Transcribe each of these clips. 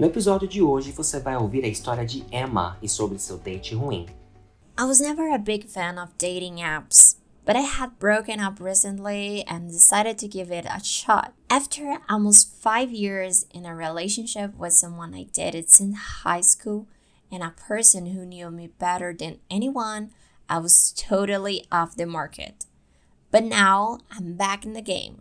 No episódio de hoje você vai ouvir a história de Emma e sobre seu date ruim. I was never a big fan of dating apps, but I had broken up recently and decided to give it a shot. After almost five years in a relationship with someone I dated since high school and a person who knew me better than anyone, I was totally off the market. But now I'm back in the game.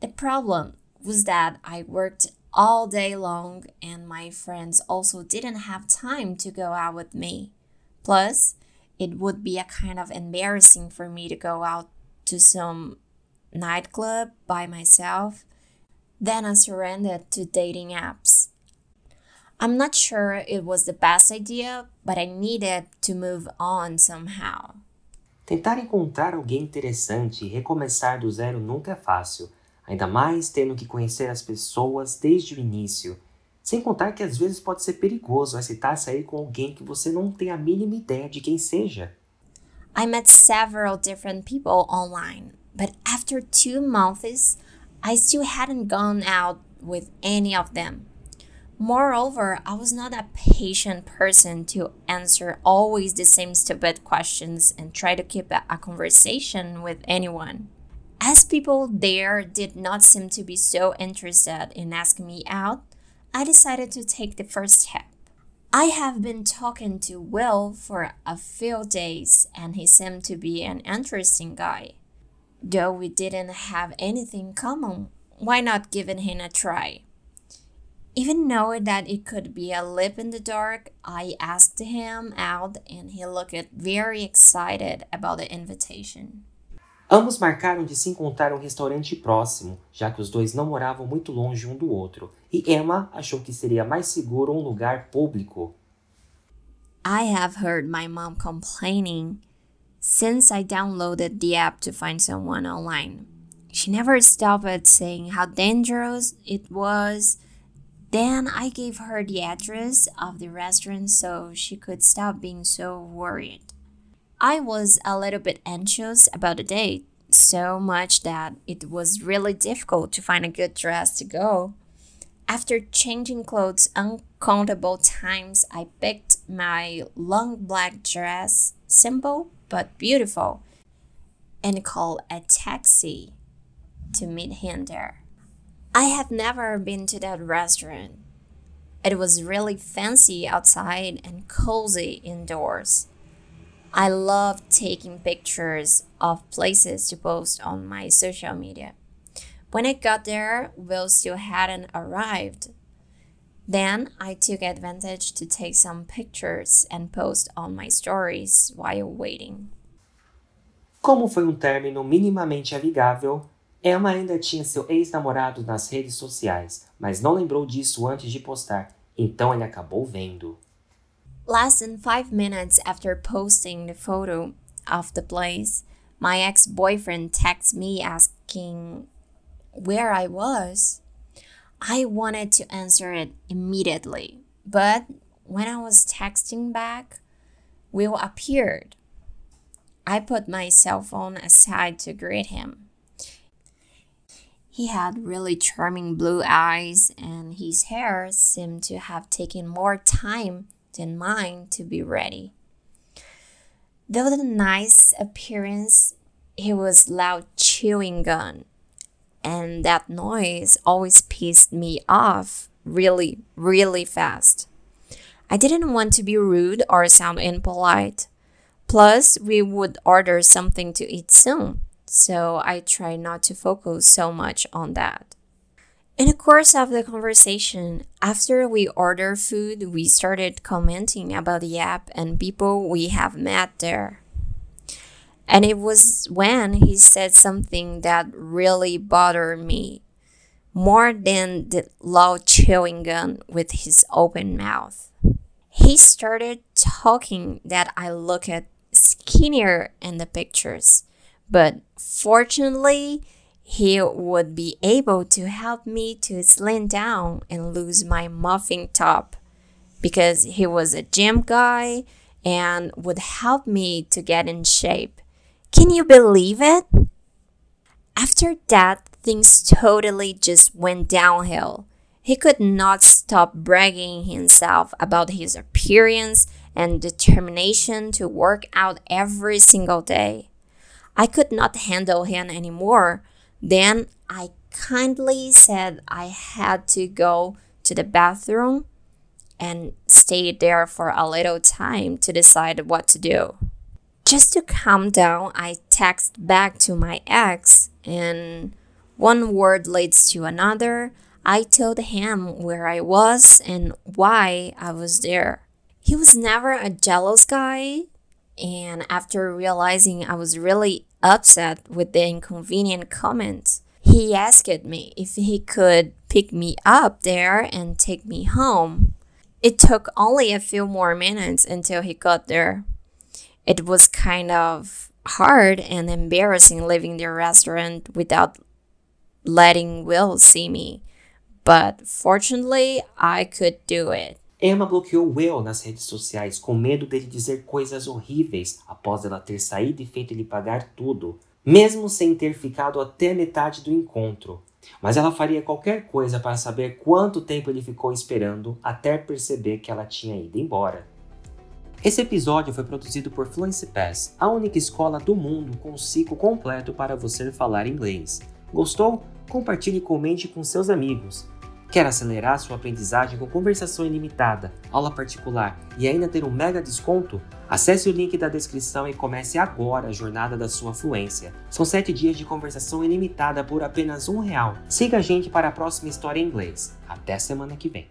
The problem was that I worked all day long and my friends also didn't have time to go out with me. Plus, it would be a kind of embarrassing for me to go out to some nightclub by myself. Then I surrendered to dating apps. I'm not sure it was the best idea, but I needed to move on somehow. Tentar encontrar alguém interessante e recomeçar do zero nunca é fácil, ainda mais tendo que conhecer as pessoas desde o início. Sem contar que às vezes pode ser perigoso aceitar sair com alguém que você não tem a mínima ideia de quem seja. I met several different people online, but after two months, I still hadn't gone out with any of them. Moreover, I was not a patient person to answer always the same stupid questions and try to keep a conversation with anyone. As people there did not seem to be so interested in asking me out, I decided to take the first step. I have been talking to Will for a few days and he seemed to be an interesting guy. Though we didn't have anything common, why not giving him a try? Even knowing that it could be a lip in the dark, I asked him out and he looked very excited about the invitation. Ambos marcaram de se encontrar um restaurante próximo, já que os dois não moravam muito longe um do outro, e Emma achou que seria mais seguro um lugar público. I have heard my mom complaining since I downloaded the app to find someone online. She never stopped saying how dangerous it was. Then I gave her the address of the restaurant so she could stop being so worried. I was a little bit anxious about the date, so much that it was really difficult to find a good dress to go. After changing clothes uncountable times, I picked my long black dress, simple but beautiful, and called a taxi to meet him there. I have never been to that restaurant. It was really fancy outside and cozy indoors. I love taking pictures of places to post on my social media. When I got there, Will still hadn't arrived. Then I took advantage to take some pictures and post on my stories while waiting. Como foi um término minimamente amigável, Emma ainda tinha seu ex-namorado nas redes sociais, mas não lembrou disso antes de postar, então ele acabou vendo. Less than five minutes after posting the photo of the place, my ex boyfriend texted me asking where I was. I wanted to answer it immediately, but when I was texting back, Will appeared. I put my cell phone aside to greet him. He had really charming blue eyes, and his hair seemed to have taken more time than mine to be ready. Though the nice appearance, he was loud chewing gum, and that noise always pissed me off really, really fast. I didn't want to be rude or sound impolite. Plus, we would order something to eat soon, so I tried not to focus so much on that. In the course of the conversation, after we ordered food, we started commenting about the app and people we have met there. And it was when he said something that really bothered me more than the loud chewing gum with his open mouth. He started talking that I looked skinnier in the pictures, but fortunately, he would be able to help me to slim down and lose my muffin top because he was a gym guy and would help me to get in shape. Can you believe it? After that, things totally just went downhill. He could not stop bragging himself about his appearance and determination to work out every single day. I could not handle him anymore. Then I kindly said I had to go to the bathroom and stayed there for a little time to decide what to do. Just to calm down, I text back to my ex, and one word leads to another. I told him where I was and why I was there. He was never a jealous guy, and after realizing I was really upset with the inconvenient comments, he asked me if he could pick me up there and take me home. It took only a few more minutes until he got there. It was kind of hard and embarrassing leaving the restaurant without letting Will see me, but fortunately I could do it. Emma bloqueou Will nas redes sociais com medo dele dizer coisas horríveis após ela ter saído e feito ele pagar tudo, mesmo sem ter ficado até metade do encontro. Mas ela faria qualquer coisa para saber quanto tempo ele ficou esperando até perceber que ela tinha ido embora. Esse episódio foi produzido por Fluency Pass, a única escola do mundo com ciclo completo para você falar inglês. Gostou? Compartilhe e comente com seus amigos. Quer acelerar sua aprendizagem com conversação ilimitada, aula particular e ainda ter um mega desconto? Acesse o link da descrição e comece agora a jornada da sua fluência. São 7 dias de conversação ilimitada por apenas um real. Siga a gente para a próxima história em inglês. Até semana que vem.